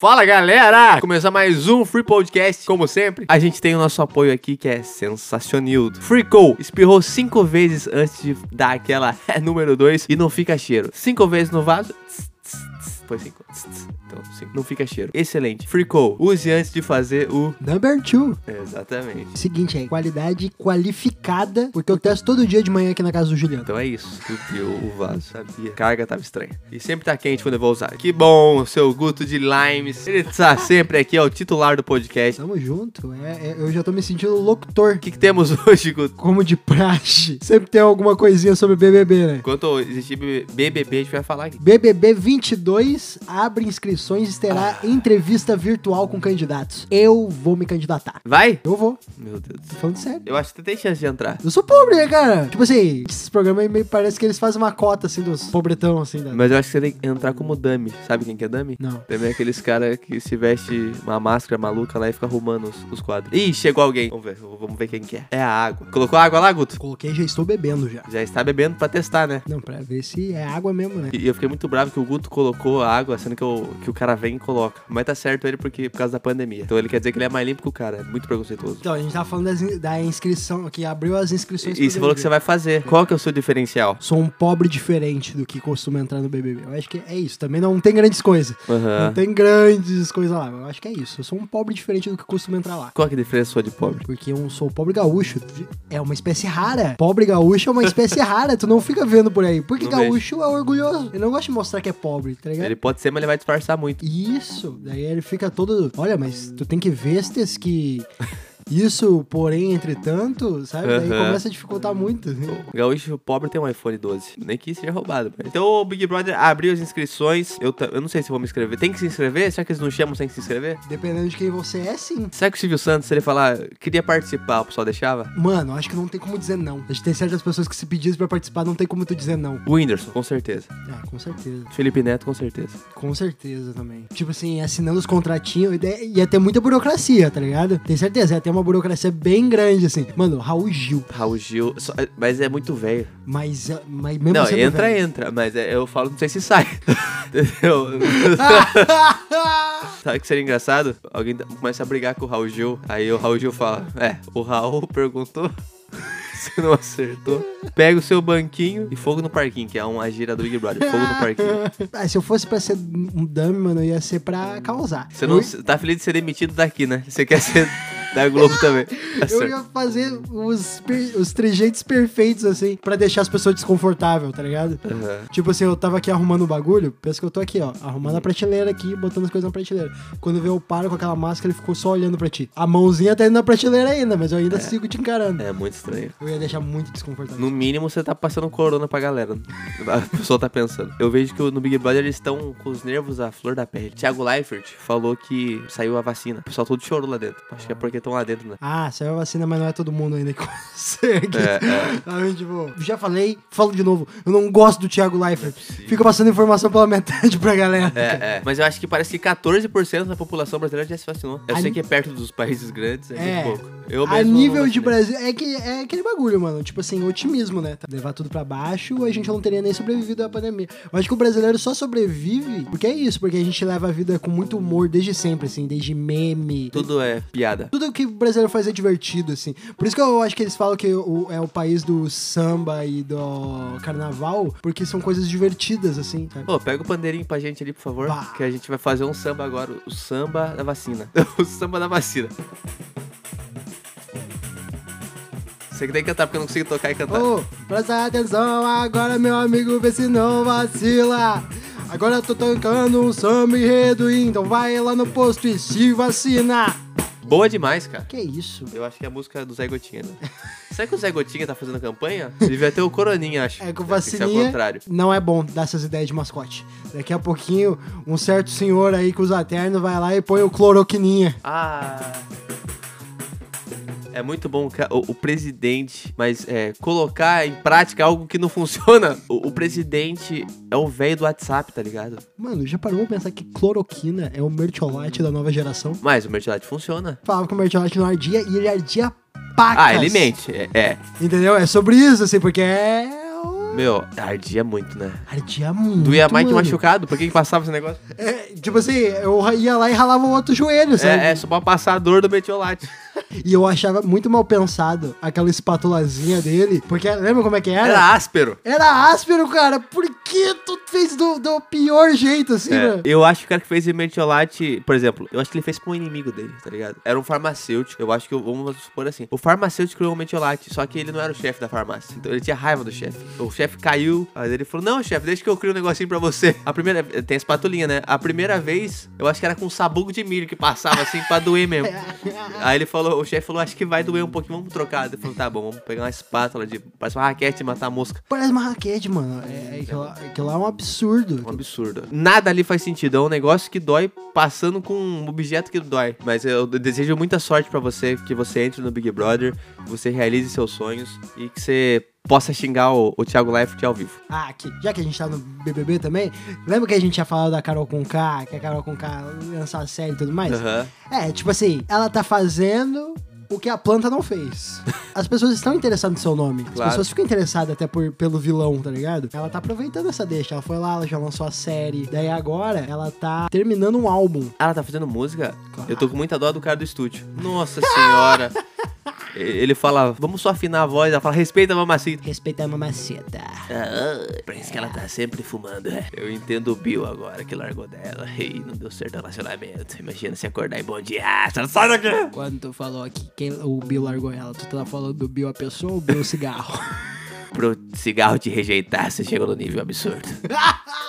Fala galera! Começar mais um Free Podcast. Como sempre, a gente tem o nosso apoio aqui que é sensacional. Freako espirrou cinco vezes antes de dar aquela número 2 e não fica cheiro. Cinco vezes no vaso. Tss, Tss, tss. Então, cinco. Não fica cheiro. Excelente. Freako, use antes de fazer o. Number two. Exatamente. Seguinte aí, qualidade qualificada, porque eu testo todo dia de manhã aqui na casa do Juliano. Então é isso. Subiu o vaso, sabia? Carga tava estranha. E sempre tá quente quando eu vou usar. Que bom, seu Guto de Limes. Ele tá sempre aqui, é o titular do podcast. Tamo junto, é, é- eu já tô me sentindo locutor. O que, que temos hoje, Guto? Como de praxe. Sempre tem alguma coisinha sobre BBB, né? Enquanto existir BBB, a gente vai falar aqui. BBB 22 abre inscrições e terá entrevista virtual com candidatos. Eu vou me candidatar. Vai? Eu vou, Meu Deus. tô falando sério. Eu acho que tem chance de entrar. Eu sou pobre, né, cara? Tipo assim, esses programas aí meio parece que eles fazem uma cota, assim, dos pobretão, assim. Da... Mas eu acho que você tem que entrar como dummy. Sabe quem que é dummy? Não. Também é aqueles caras que se veste uma máscara maluca lá e fica arrumando os, os quadros. Ih, chegou alguém. Vamos ver, vamos ver quem que é. É a água. Colocou água lá, Guto? Coloquei, já estou bebendo já. Já está bebendo pra testar, né? Não, pra ver se é água mesmo, né? E eu fiquei muito bravo que o Guto colocou a água, sendo que, o que o cara vem e coloca. Mas tá certo ele porque, por causa da pandemia. Então ele quer dizer que ele é mais limpo que o cara. É muito preconceituoso. Então, a gente tava falando das da inscrição, que abriu as inscrições. E você falou que você vai fazer. Qual que é o seu diferencial? Sou um pobre diferente do que costuma entrar no BBB. Eu acho que é isso. Também não tem grandes coisas. Aham. Não tem grandes coisas lá. Eu acho que é isso. Eu sou um pobre diferente do que costuma entrar lá. Qual que é a diferença sua de pobre? Porque eu sou pobre gaúcho. É uma espécie rara. Pobre gaúcho é uma espécie rara. Tu não fica vendo por aí. Porque Não gaúcho é orgulhoso. Ele não gosta de mostrar que é pobre, tá ligado? Ele pode ser, mas ele vai disfarçar muito. Isso, daí ele fica todo. Olha, mas tu tem que ver estes que. Isso, porém, entretanto, sabe? Daí Aham. começa a dificultar muito. né? O gaúcho pobre tem um iPhone 12. Nem que seja roubado. mas- Então o Big Brother abriu as inscrições. Eu, eu não sei se vou me inscrever. Tem que se inscrever? Será que eles não chamam sem se inscrever? Dependendo de quem você é, sim. Será que o Silvio Santos, se ele falar, queria participar, o pessoal deixava? Mano, acho que não tem como dizer não. A gente tem certas pessoas que se pedissem pra participar, não tem como tu dizer não. O Whindersson, com certeza. Ah, com certeza. Felipe Neto, com certeza. Com certeza também. Tipo assim, assinando os contratinhos, ia- ia ter muita burocracia, tá ligado? Tem certeza, ia ter uma burocracia bem grande, assim. Mano, Raul Gil. Raul Gil. só- mas é muito velho. Mas, eh, mas mesmo Não, entra, velho- entra. Mas é- eu falo, não sei se sai. Entendeu? Sabe o que seria engraçado? Alguém começa a brigar com o Raul Gil. Aí o Raul Gil fala: É, o Raul perguntou. Você não acertou. Pega o seu banquinho e fogo no parquinho, que é uma gira do Big Brother. Fogo no parquinho. Ah, se eu fosse pra ser um dummy, mano, ia ser pra causar. Você não tá feliz de ser demitido daqui, né? Você quer ser da Globo também. Tá Eu certo. ia fazer os, os trejeitos perfeitos, assim, pra deixar as pessoas desconfortáveis, tá ligado? Aham. Tipo assim, eu tava aqui arrumando o bagulho, pensa que eu tô aqui, ó, arrumando a prateleira aqui, botando as coisas na prateleira. Quando vê eu paro com aquela máscara, ele ficou só olhando pra ti. A mãozinha tá indo na prateleira ainda, mas eu ainda sigo te encarando. É muito estranho. Eu ia deixar muito desconfortável. No mínimo, você tá passando corona pra galera. A pessoa tá pensando. Eu vejo que no Big Brother eles estão com os nervos à flor da pele. Thiago Leifert falou que saiu a vacina. O pessoal todo chorou lá dentro. Acho que é porque estão lá dentro, né? Ah, saiu a vacina, mas não é todo mundo ainda que consegue. É, é. Aí, tipo, já falei, falo de novo. Eu não gosto do Thiago Leifert. Fica passando informação pela metade pra galera. É, é. Mas eu acho que parece que 14% da população brasileira já se vacinou. Eu A sei ni- que é perto dos países grandes, é, É. muito pouco. Eu A mesmo nível de. Brasil, é que é aquele bagulho, mano. Tipo assim, otimismo, né? Levar tudo pra baixo, a gente não teria nem sobrevivido à pandemia. Eu acho que o brasileiro só sobrevive porque é isso, porque a gente leva a vida com muito humor desde sempre, assim, desde meme. Tudo é piada. Tudo que o brasileiro faz é divertido, assim. Por isso que eu acho que eles falam que o- é o país do samba e do carnaval, porque são coisas divertidas, assim, sabe? Pô, pega o pandeirinho pra gente ali, por favor. Bah. Que a gente vai fazer um samba agora. O samba da vacina. o samba da vacina. Você que tem que cantar, porque eu não consigo tocar e cantar. Ô, presta atenção agora, meu amigo, vê se não vacila. Agora eu tô tocando um samba enredo, então vai lá no posto e se vacina. Boa demais, cara. Que isso? Eu acho que é a música do Zé Gotinha, né? Será que o Zé Gotinha tá fazendo campanha? Devia ter o Coroninha, acho. É que o vacininha contrário. não é bom dar essas ideias de mascote. Daqui a pouquinho, um certo senhor aí que usa terno vai lá e põe o cloroquininha. Ah. É muito bom o, o presidente, mas é, colocar em prática algo que não funciona. O, o presidente é o velho do WhatsApp, tá ligado? Mano, já parou pra pensar que cloroquina é o mertiolate da nova geração? Mas o merchandising funciona. Falava que o mertiolate não ardia e ele ardia pacas. Ah, ele mente. É. é. Entendeu? É sobre isso, assim, porque é... Meu, ardia muito, né? Ardia muito. Doía mais que machucado. Por que que passava esse negócio? É, tipo assim, eu ia lá e ralava o outro joelho, sabe? É, é só pra passar a dor do metiolate. E eu achava muito mal pensado aquela espátulazinha dele. Porque lembra como é que era? Era áspero. Era áspero, cara. Por que tu fez do, do pior jeito, assim, É, mano? eu acho que o cara que fez metiolate, por exemplo, eu acho que ele fez com um inimigo dele, tá ligado? Era um farmacêutico, eu acho que, vamos supor assim, o farmacêutico criou um metiolate, só que ele não era o chefe da farmácia, então ele tinha raiva do chefe. O chefe caiu, aí ele falou, não, chefe, deixa que eu crio um negocinho pra você. A primeira, tem a espatulinha, né? A primeira vez, eu acho que era com sabugo de milho que passava assim pra doer mesmo. Aí ele falou, o chefe falou, acho que vai doer um pouquinho, vamos trocar. Ele falou, tá bom, vamos pegar uma espátula de, parece uma raquete e matar mosca. Parece uma raquete, mano. É, é, lá- aquilo lá é um absurdo. Um absurdo. Nada ali faz sentido. É um negócio que dói passando com um objeto que dói. Mas eu desejo muita sorte pra você, que você entre no Big Brother, que você realize seus sonhos e que você possa xingar o, o Thiago Leifert ao vivo. Ah, aqui, já que a gente tá no BBB também, lembra que a gente tinha falado da Carol Conká, que a Carol Conká lançar a série e tudo mais? Aham. É, tipo assim, ela tá fazendo o que a planta não fez. As pessoas estão interessadas no seu nome. As Claro. pessoas ficam interessadas até por, pelo vilão, tá ligado? Ela tá aproveitando essa deixa. Ela foi lá, ela já lançou a série. Daí agora ela tá terminando um álbum. Ela tá fazendo música? Claro. Eu tô com muita dó do cara do estúdio. Nossa senhora. Ele fala, vamos só afinar a voz. Ela fala, respeita a mamacita. Respeita a mamaceta. Ah, parece que ela tá sempre fumando. é. Eu entendo o Bill agora, que largou dela. E não deu certo o relacionamento. Imagina se acordar e bom dia. Sai daqui! Quando tu falou aqui que o Bill largou ela, tu tá falando do Bill a pessoa ou o Bill o cigarro? Pro cigarro te rejeitar, você chegou no nível absurdo.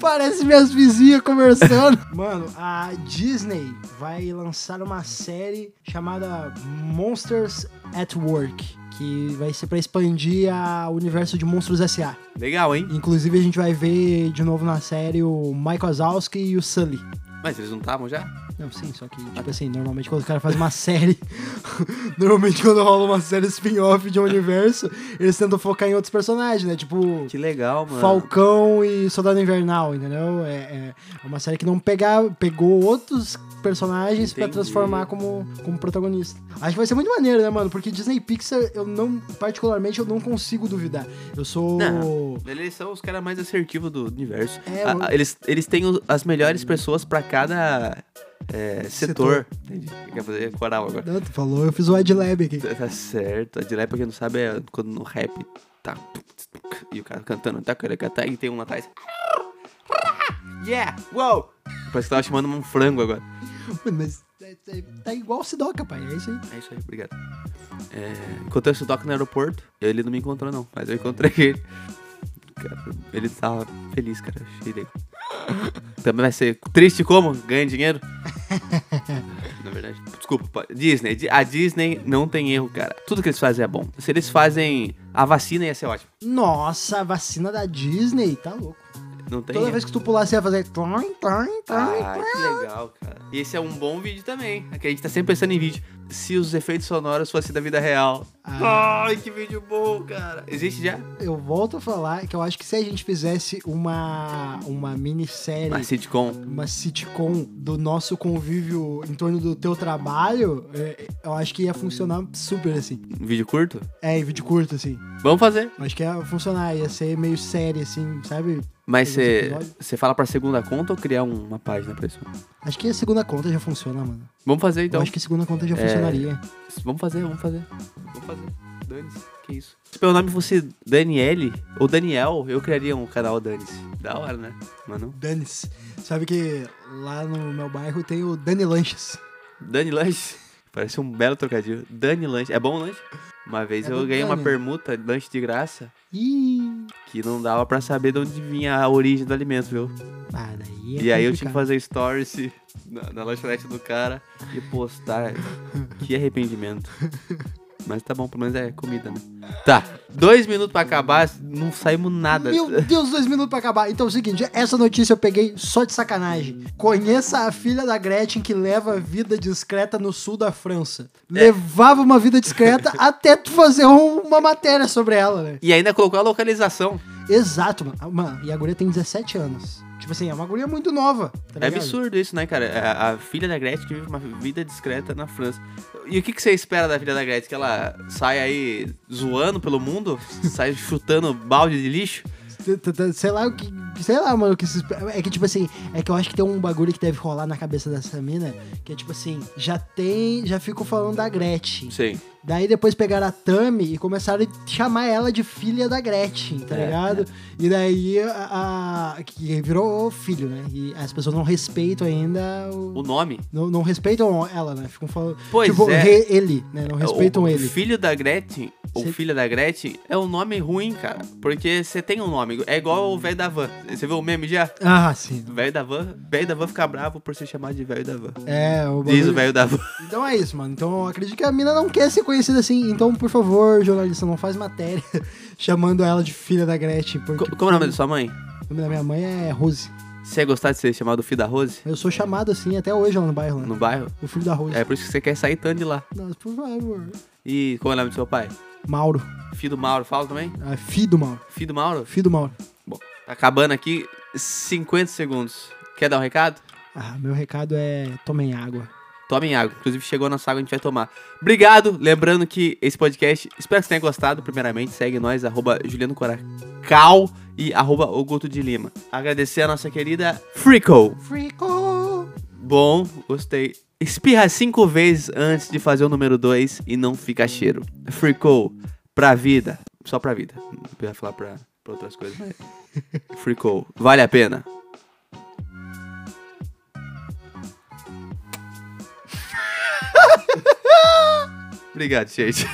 Parece minhas vizinhas conversando. Mano, a Disney vai lançar uma série chamada Monsters at Work. Que vai ser pra expandir a- o universo de Monstros S.A. Legal, hein? Inclusive, a gente vai ver de novo na série o Michael Wazowski e o Sully. Mas eles não estavam já? Não, sim, só que, tipo assim, normalmente quando o cara faz uma série. normalmente quando rola uma série spin-off de um universo, eles tentam focar em outros personagens, né? Tipo. Que legal, mano. Falcão e Soldado Invernal, entendeu? É, é uma série que não pegar, pegou outros personagens pra Entendi. transformar como, como protagonista. Acho que vai ser muito maneiro, né, mano? Porque Disney Pixar, eu não, particularmente, eu não consigo duvidar. Eu sou. Não. Eles são os caras mais assertivos do universo. É, A- mano. a- eles, eles têm as melhores pessoas pra cada é, setor. Entendi. Quer fazer coral agora. Não, tu falou, eu fiz o Adlab aqui. Tá certo. A Dilé, pra quem não sabe, é quando no rap tá. E o cara cantando. Tá, cara, tá, e tem um lá atrás. Yeah! Uou! Parece que tava chamando um frango agora. Mas é- é- tá igual o Sidoca, pai. É isso aí. É isso aí, obrigado. É, encontrei o Sudoku no aeroporto. Ele não me encontrou, não, mas eu encontrei ele. Cara, ele tava feliz, cara. Achei legal. Também vai ser triste como? Ganha dinheiro? Na verdade. Desculpa, Disney. Di- A Disney não tem erro, cara. Tudo que eles fazem é bom. Se eles fazem a vacina, ia ser ótimo. Nossa, a vacina da Disney, tá louco. Não tem Toda vez que tu pular, você ia fazer. Ah, que legal, cara. E esse é um bom vídeo também. Aqui a gente tá sempre pensando em vídeo. Se os efeitos sonoros fossem da vida real. Ah. Ai, que vídeo bom, cara. Existe já? Eu volto a falar que eu acho que se a gente fizesse uma, uma minissérie, Uma sitcom. uma sitcom do nosso convívio em torno do teu trabalho, é, eu acho que ia funcionar super assim. Um vídeo curto? É, em vídeo curto, assim. Vamos fazer. Acho que ia funcionar, ia ser meio série, assim, sabe? Mas você fala pra segunda conta ou criar um- uma página pra isso? Acho que a segunda conta já funciona, mano. Vamos fazer então. Eu acho que a segunda conta já É. funcionaria. Vamos fazer, vamos fazer. Vamos fazer. Dane-se. Que isso. Se meu nome fosse Daniele ou Daniel, eu criaria um canal Dane-se. Da hora, né? Mas não. Dane-se. Sabe que lá no meu bairro tem o Dani Lanches. Dani Lanche. Parece um belo trocadilho. Dani Lanche. É bom o lanche? Uma vez É eu ganhei uma Dani. permuta, lanche de graça, Ih. Que não dava pra saber de onde vinha a origem do alimento, viu? Ah, daí é e aí eu tinha que fazer stories na, na lanchonete do cara e postar. que arrependimento. Mas tá bom, pelo menos é comida, né? Tá, dois minutos pra acabar, não saímos nada. Meu Deus, dois minutos pra acabar. Então é o seguinte, essa notícia eu peguei só de sacanagem. Conheça a filha da Gretchen que leva vida discreta no sul da França. É. Levava uma vida discreta até tu fazer um- uma matéria sobre ela, né? E ainda colocou a localização. Exato, mano. Ah, Mano, e a guria tem 17 anos. Tipo assim, é uma guria muito nova. Tá É ligado? absurdo isso, né, cara? A, a filha da Gretchen que vive uma vida discreta na França. E o que, que você espera da filha da Gretchen? Que ela sai aí zoando pelo mundo? sai chutando balde de lixo? Sei lá o que. Sei lá, mano, o que se espera. É que, tipo assim, é que eu acho que tem um bagulho que deve rolar na cabeça dessa mina, que é tipo assim, já tem. Já ficou falando da Gretchen. Sim. Daí depois pegaram a Tami e começaram a chamar ela de filha da Gretchen, tá É, ligado? E daí a, a- que virou filho, né? E as pessoas não respeitam ainda o. O nome? Não, não respeitam ela, né? Ficam falando. Pois tipo, é. re- ele, né? Não respeitam o, ele. filho da Gretchen, ou Cê- filha da Gretchen, é um nome ruim, cara. Porque você tem um nome. É igual o velho da van. Você viu o meme já? Ah, sim. Velho da van, velho da van fica bravo por ser chamado de velho da van. É, o Diz o velho da van. Então é isso, mano. Então eu acredito que a mina não quer ser conhecida assim. Então, por favor, jornalista, não faz matéria chamando ela de filha da Gretchen. Porque Co- Como é o nome da sua mãe? o nome da minha mãe é Rose. Você ia gostar de ser chamado filho da Rose? Eu sou chamado assim até hoje lá no bairro, né? No bairro? O filho da Rose. É por isso que você quer sair tanto de lá. Nossa, por favor. E como é o nome do seu pai? Mauro. Filho do Mauro, fala também? Ah, filho do Mauro. Filho do Mauro? Filho do Mauro. Bom, tá acabando aqui 50 segundos. Quer dar um recado? Ah, meu recado é tomem água. Tomem água. Inclusive, chegou a nossa água, a gente vai tomar. Obrigado. Lembrando que esse podcast, espero que você tenha gostado. Primeiramente, segue nós, arroba Juliano Coracal e arroba Oguto de Lima. Agradecer a nossa querida Frico. Frico! Bom, gostei. Espirra cinco vezes antes de fazer o número 2 e não fica cheiro. Frico, pra vida. Só pra vida. Não ia falar pra, pra outras coisas, mas... Frico, vale a pena. Obrigado, gente.